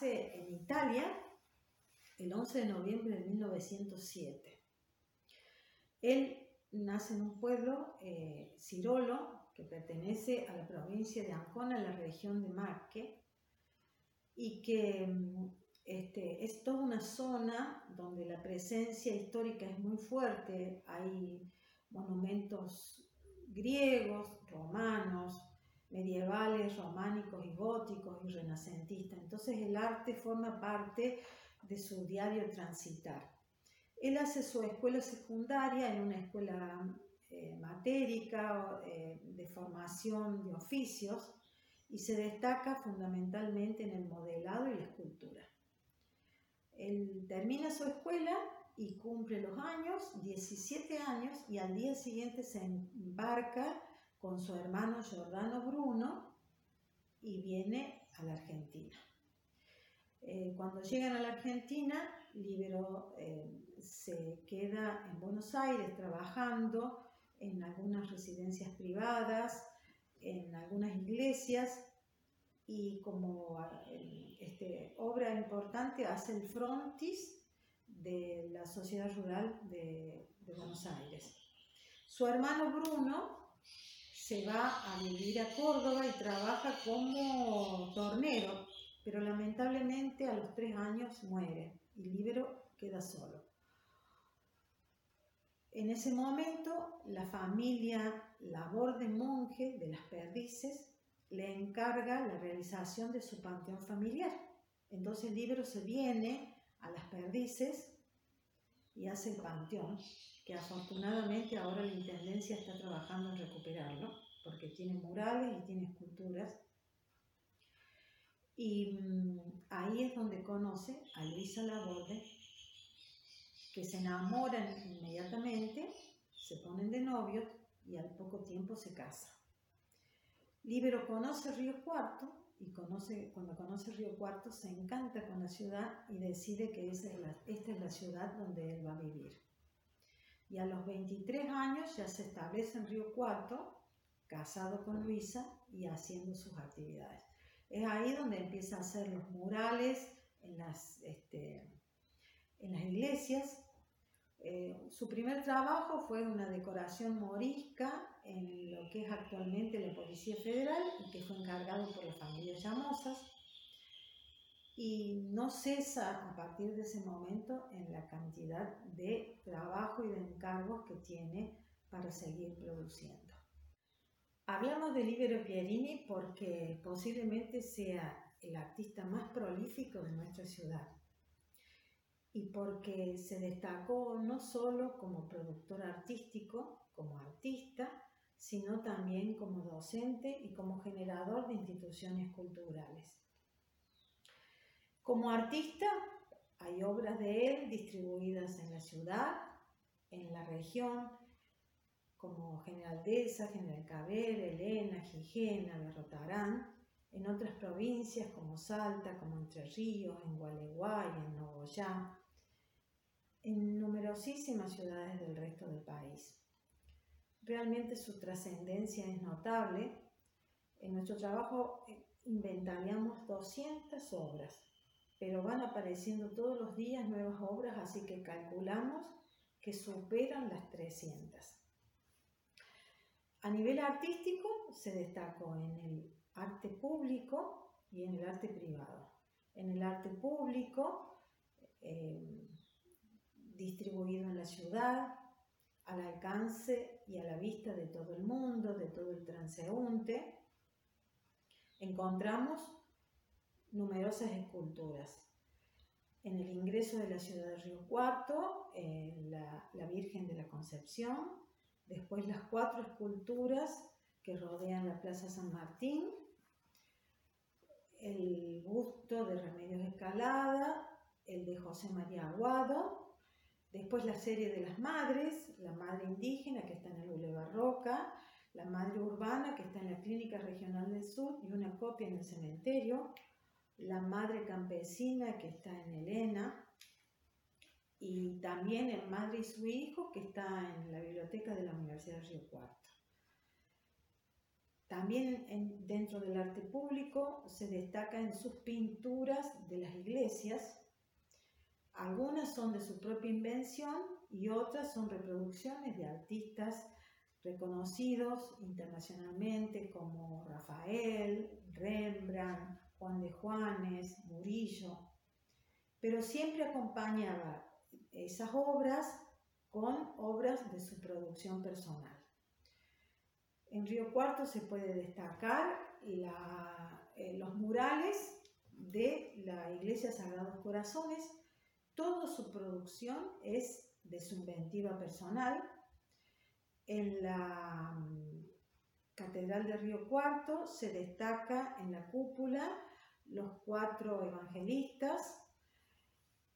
nace en Italia el 11 de noviembre de 1907. Él nace en un pueblo, eh, Cirolo, que pertenece a la provincia de Ancona, en la región de Marque, y que mm, este, es toda una zona donde la presencia histórica es muy fuerte. Hay monumentos griegos, romanos, medievales, románicos y góticos y renacentistas. Entonces el arte forma parte de su diario transitar. Él hace su escuela secundaria en una escuela eh, matérica eh, de formación de oficios y se destaca fundamentalmente en el modelado y la escultura. Él termina su escuela y cumple los años, 17 años, y al día siguiente se embarca con su hermano Giordano Bruno y viene a la Argentina. Eh, cuando llegan a la Argentina, Libero eh, se queda en Buenos Aires trabajando en algunas residencias privadas, en algunas iglesias y como eh, este, obra importante hace el frontis de la sociedad rural de, de Buenos Aires. Su hermano Bruno se va a vivir a Córdoba y trabaja como tornero, pero lamentablemente a los tres años muere y Libero queda solo. En ese momento, la familia Labor de Monje de las Perdices le encarga la realización de su panteón familiar. Entonces el libro se viene a las perdices y hace el panteón, que afortunadamente ahora la Intendencia está trabajando en recuperarlo, porque tiene murales y tiene esculturas. Y mm, ahí es donde conoce a Luisa Laborde, que se enamoran inmediatamente, se ponen de novios y al poco tiempo se casan. Libero conoce Río Cuarto y conoce, cuando conoce Río Cuarto se encanta con la ciudad y decide que esta es la ciudad donde él va a vivir. Y a los 23 años ya se establece en Río Cuarto, casado con Luisa y haciendo sus actividades. Es ahí donde empieza a hacer los murales en las, este, en las iglesias. Eh, su primer trabajo fue una decoración morisca en lo que es actualmente la Policía Federal y que fue encargado por la familia Llamosas. Y no cesa a partir de ese momento en la cantidad de trabajo y de encargos que tiene para seguir produciendo. Hablamos de Libero Pierini porque posiblemente sea el artista más prolífico de nuestra ciudad y porque se destacó no solo como productor artístico, como artista, sino también como docente y como generador de instituciones culturales. Como artista, hay obras de él distribuidas en la ciudad, en la región, como General Deza, General Caber, Elena, Gijena, Berrotarán, en otras provincias como Salta, como Entre Ríos, en Gualeguay, en Nogoyá, en numerosísimas ciudades del resto del país. Realmente su trascendencia es notable. En nuestro trabajo eh, inventariamos 200 obras, pero van apareciendo todos los días nuevas obras, así que calculamos que superan las 300. A nivel artístico se destacó en el arte público y en el arte privado. En el arte público, eh, distribuido en la ciudad, al alcance y a la vista de todo el mundo, de todo el transeúnte, encontramos numerosas esculturas. En el ingreso de la ciudad de Río Cuarto, la, la Virgen de la Concepción, después las cuatro esculturas que rodean la Plaza San Martín, el busto de Remedios Escalada, el de José María Aguado, Después la serie de las madres, la madre indígena que está en el Boulevard Roca, la madre urbana que está en la Clínica Regional del Sur y una copia en el cementerio, la madre campesina que está en Elena y también el madre y su hijo que está en la biblioteca de la Universidad de Río Cuarto. también dentro del arte público se destaca en sus pinturas de las iglesias. Algunas son de su propia invención y otras son reproducciones de artistas reconocidos internacionalmente como Rafael, Rembrandt, Juan de Juanes, Murillo, pero siempre acompañaba esas obras con obras de su producción personal. En Río Cuarto se puede destacar eh, los murales de la Iglesia Sagrados Corazones. Toda su producción es de su inventiva personal. En la mm, Catedral de Río Cuarto se destaca en la cúpula los cuatro evangelistas.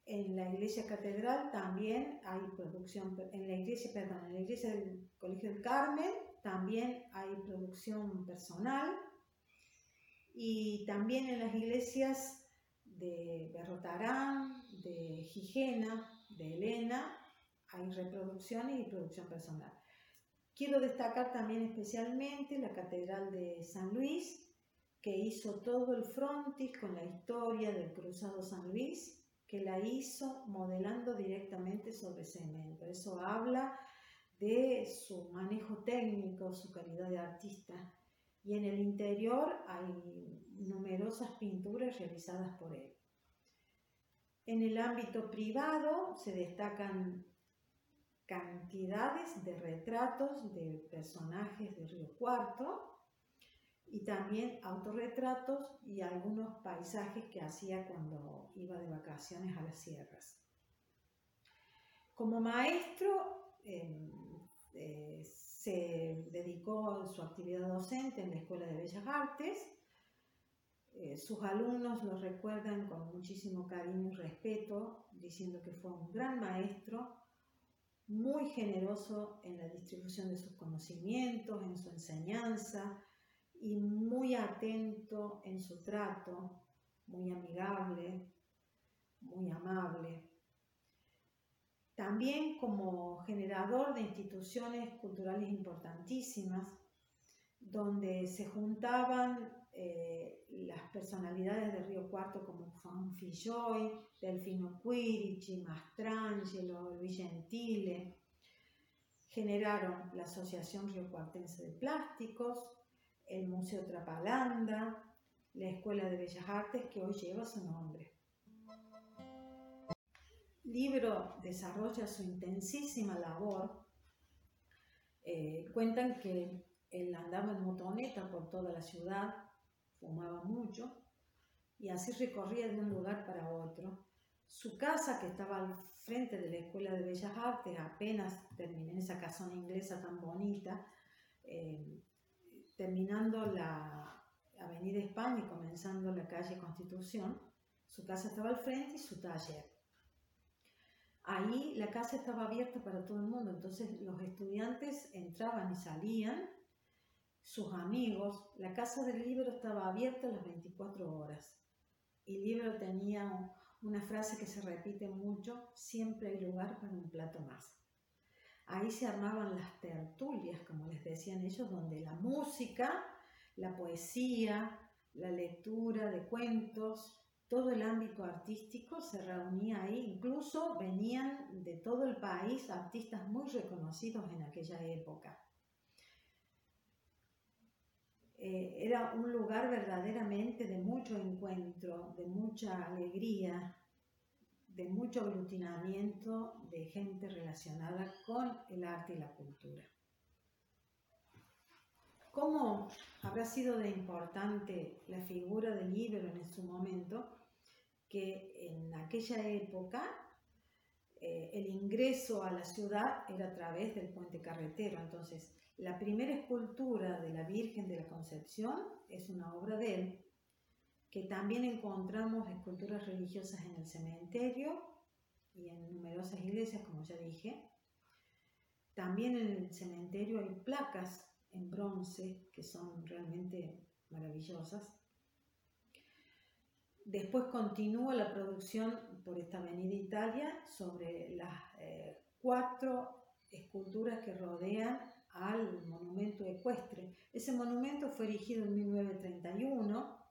En la iglesia catedral también hay producción, en la iglesia, perdón, en la iglesia del Colegio del Carmen también hay producción personal y también en las iglesias de Berrotarán, de Gigena, de Elena, hay reproducciones y producción personal. Quiero destacar también especialmente la Catedral de San Luis, que hizo todo el frontis con la historia del Cruzado San Luis, que la hizo modelando directamente sobre cemento. Eso habla de su manejo técnico, su calidad de artista. Y en el interior hay numerosas pinturas realizadas por él. En el ámbito privado se destacan cantidades de retratos de personajes de Río Cuarto, y también autorretratos y algunos paisajes que hacía cuando iba de vacaciones a las sierras. Como maestro, em, eh, se dedicó a su actividad docente en la Escuela de Bellas Artes. Eh, sus alumnos lo recuerdan con muchísimo cariño y respeto, diciendo que fue un gran maestro, muy generoso en la distribución de sus conocimientos, en su enseñanza, y muy atento en su trato, muy amigable, muy amable. También como generador de instituciones culturales importantísimas, donde se juntaban eh, las personalidades de Río Cuarto como Juan Filloy, Delfino Quirici, Mastrangelo, Luis Gentile, generaron la Asociación Río Cuartense de Plásticos, el Museo Trapalanda, la Escuela de Bellas Artes que hoy lleva su nombre. libro desarrolla su intensísima labor. Eh, cuentan que él andaba en motoneta por toda la ciudad, fumaba mucho y así recorría de un lugar para otro. Su casa, que estaba al frente de la Escuela de Bellas Artes, apenas terminé en esa casona inglesa tan bonita, eh, terminando la Avenida España y comenzando la calle Constitución, su casa estaba al frente y su taller. Ahí la casa estaba abierta para todo el mundo, entonces los estudiantes entraban y salían, sus amigos, la casa del libro estaba abierta las 24 horas. El libro tenía una frase que se repite mucho, siempre hay lugar para un plato más. Ahí se armaban las tertulias, como les decían ellos, donde la música, la poesía, la lectura de cuentos, todo el ámbito artístico se reunía ahí. Incluso venían de todo el país artistas muy reconocidos en aquella época. Eh, era un lugar verdaderamente de mucho encuentro, de mucha alegría, de mucho aglutinamiento de gente relacionada con el arte y la cultura. ¿Cómo habrá sido de importante la figura del ídolo en su momento? Que en aquella época eh, el ingreso a la ciudad era a través del puente carretero. Entonces, la primera escultura de la Virgen de la Concepción es una obra de él que también encontramos esculturas religiosas en el cementerio y en numerosas iglesias, como ya dije. También en el cementerio hay placas en bronce que son realmente maravillosas. Después continúa la producción por esta avenida Italia sobre las eh, cuatro esculturas que rodean al monumento ecuestre. Ese monumento fue erigido en 1931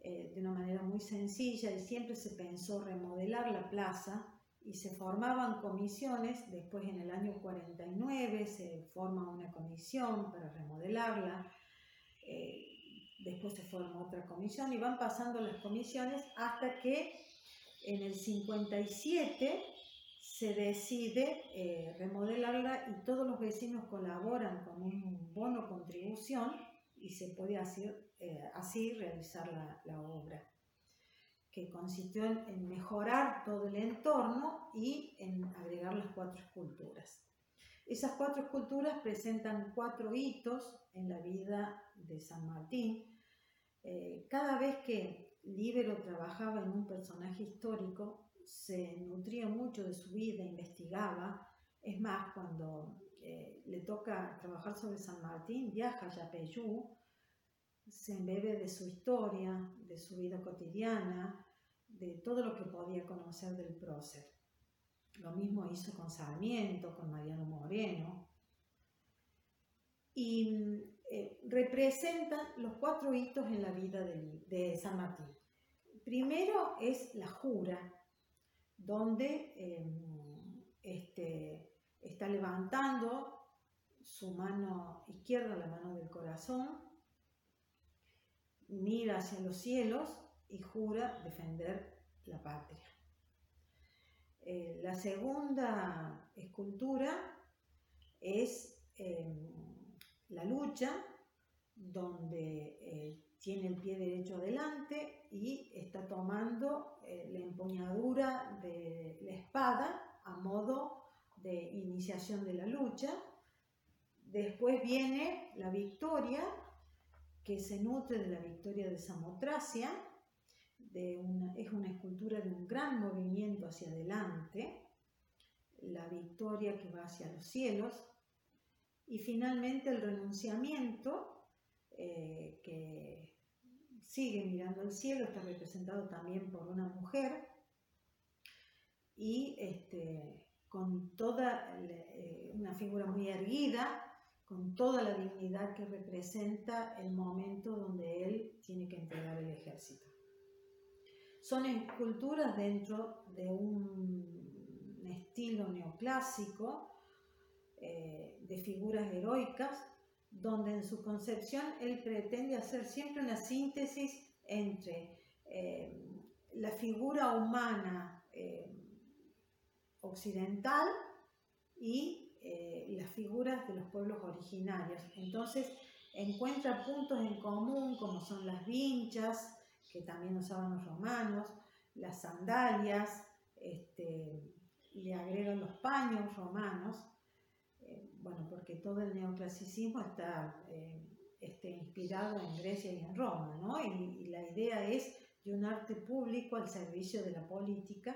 eh, de una manera muy sencilla y siempre se pensó remodelar la plaza y se formaban comisiones, después en el año 49 se forma una comisión para remodelarla, eh, después se forma otra comisión y van pasando las comisiones hasta que en el 57 se decide eh, remodelarla y todos los vecinos colaboran con un bono contribución y se puede así, eh, así realizar la, obra, que consistió en, mejorar todo el entorno y en agregar las cuatro esculturas. Esas cuatro esculturas presentan cuatro hitos en la vida de San Martín. Eh, cada vez que Líbero trabajaba en un personaje histórico, se nutría mucho de su vida, investigaba. Es más, cuando eh, le toca trabajar sobre San Martín, viaja a Yapeyú, se embebe de su historia, de su vida cotidiana, de todo lo que podía conocer del prócer. Lo mismo hizo con Sarmiento, con Mariano Moreno. Y eh, representan los cuatro hitos en la vida de, de San Martín. Primero es la jura, donde em, este, está levantando su mano izquierda, la mano del corazón, mira hacia los cielos y jura defender la patria. Eh, la segunda escultura es em, la lucha, donde tiene el pie derecho adelante y está tomando eh, la empuñadura de la espada a modo de iniciación de la lucha. Después viene la victoria, que se nutre de la victoria de Samotracia, de es una escultura de un gran movimiento hacia adelante, la victoria que va hacia los cielos, y finalmente el renunciamiento, eh, que sigue mirando al cielo, está representado también por una mujer y este, con toda eh, una figura muy erguida, con toda la dignidad que representa el momento donde él tiene que entregar el ejército. Son esculturas dentro de un estilo neoclásico eh, de figuras heroicas donde en su concepción él pretende hacer siempre una síntesis entre eh, la figura humana eh, occidental y eh, las figuras de los pueblos originarios. Entonces encuentra puntos en común como son las vinchas, que también usaban los romanos, las sandalias, este, le agregan los paños romanos, bueno, porque todo el neoclasicismo está eh, este, inspirado en Grecia y en Roma, ¿no? Y, la idea es de un arte público al servicio de la política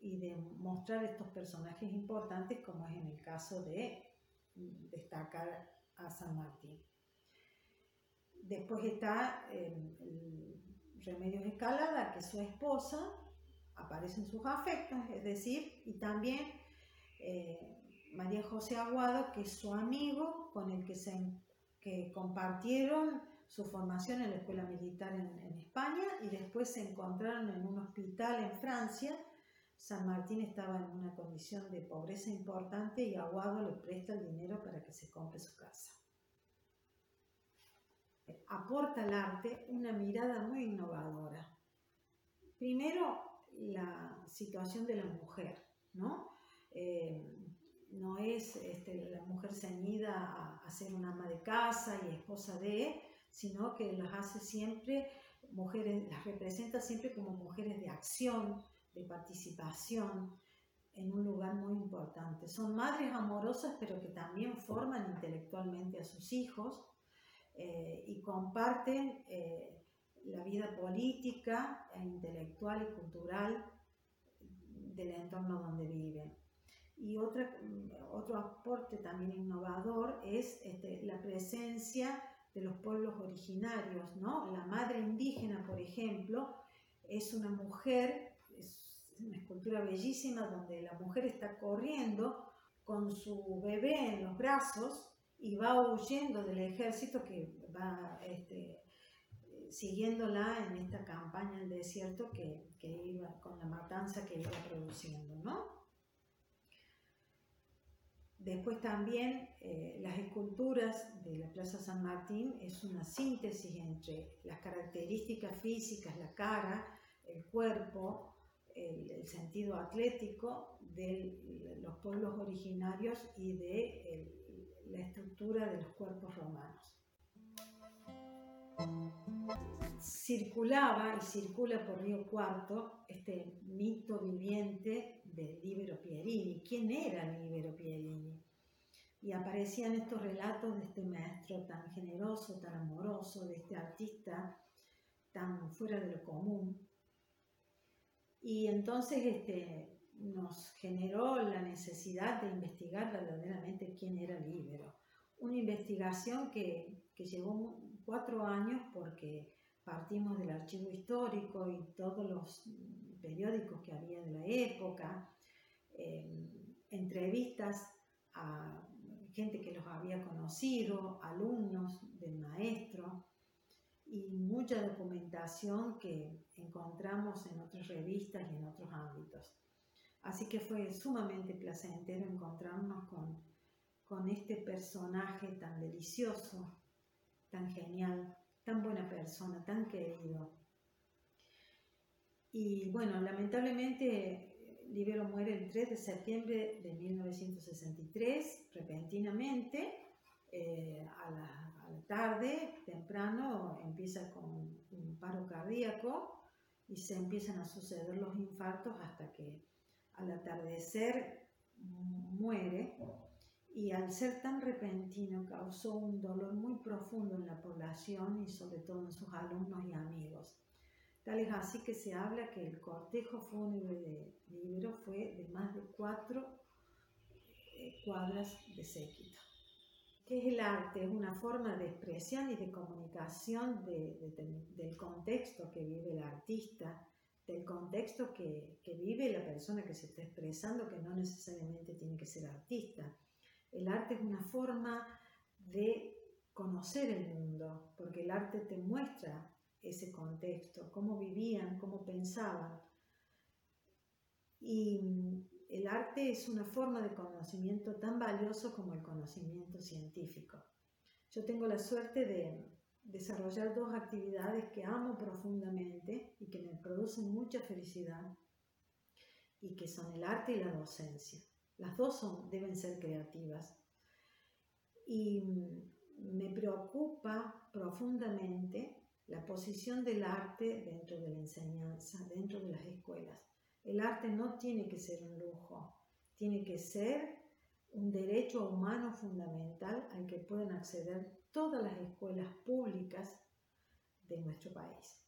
y de mostrar estos personajes importantes, como es en el caso de destacar a San Martín. Después está eh, Remedios Escalada, que es su esposa, aparecen sus afectos, es decir, y también eh, María José Aguado, que es su amigo con el que, se, que compartieron su formación en la escuela militar en, España y después se encontraron en un hospital en Francia. San Martín estaba en una condición de pobreza importante y Aguado le presta el dinero para que se compre su casa. Aporta al arte una mirada muy innovadora. Primero, la situación de la mujer, ¿no? Eh, no es este, la mujer ceñida a, ser una ama de casa y esposa de, sino que las hace siempre mujeres, las representa siempre como mujeres de acción, de participación en un lugar muy importante. Son madres amorosas, pero que también forman intelectualmente a sus hijos eh, y comparten eh, la vida política, e intelectual y cultural del entorno donde viven. Y otra, otro aporte también innovador es este, la presencia de los pueblos originarios, ¿no? La madre indígena, por ejemplo, es una mujer, es una escultura bellísima donde la mujer está corriendo con su bebé en los brazos y va huyendo del ejército que va este, siguiéndola en esta campaña el desierto que, iba con la matanza que iba produciendo, ¿no? Después también eh, las esculturas de la Plaza San Martín es una síntesis entre las características físicas, la cara, el cuerpo, el, sentido atlético de los pueblos originarios y de la estructura de los cuerpos romanos. Circulaba y circula por Río Cuarto este mito viviente de Libero Pierini. ¿Quién era Libero Pierini? Y aparecían estos relatos de este maestro tan generoso, tan amoroso, de este artista tan fuera de lo común. Y entonces este, nos generó la necesidad de investigar verdaderamente quién era Libero. Una investigación que, que llevó cuatro años porque partimos del archivo histórico y todos los periódicos que había de la época, eh, entrevistas a gente que los había conocido, alumnos del maestro y mucha documentación que encontramos en otras revistas y en otros ámbitos. Así que fue sumamente placentero encontrarnos con, con este personaje tan delicioso tan genial, tan buena persona, tan querido. Y bueno, lamentablemente Libero muere el 3 de septiembre de 1963, repentinamente, eh, a, la, tarde, temprano, empieza con un paro cardíaco y se empiezan a suceder los infartos hasta que al atardecer muere y al ser tan repentino causó un dolor muy profundo en la población y sobre todo en sus alumnos y amigos. Tal es así que se habla que el cortejo fúnebre de Libero fue de más de cuatro eh, cuadras de séquito. ¿Qué es el arte? Es una forma de expresión y de comunicación del contexto que vive el artista, del contexto que, que vive la persona que se está expresando, que no necesariamente tiene que ser artista el arte es una forma de conocer el mundo, porque el arte te muestra ese contexto, cómo vivían, cómo pensaban. Y el arte es una forma de conocimiento tan valioso como el conocimiento científico. Yo tengo la suerte de desarrollar dos actividades que amo profundamente y que me producen mucha felicidad y que son el arte y la docencia. Las dos deben ser creativas. Y me preocupa profundamente la posición del arte dentro de la enseñanza, dentro de las escuelas. El arte no tiene que ser un lujo, tiene que ser un derecho humano fundamental al que pueden acceder todas las escuelas públicas de nuestro país.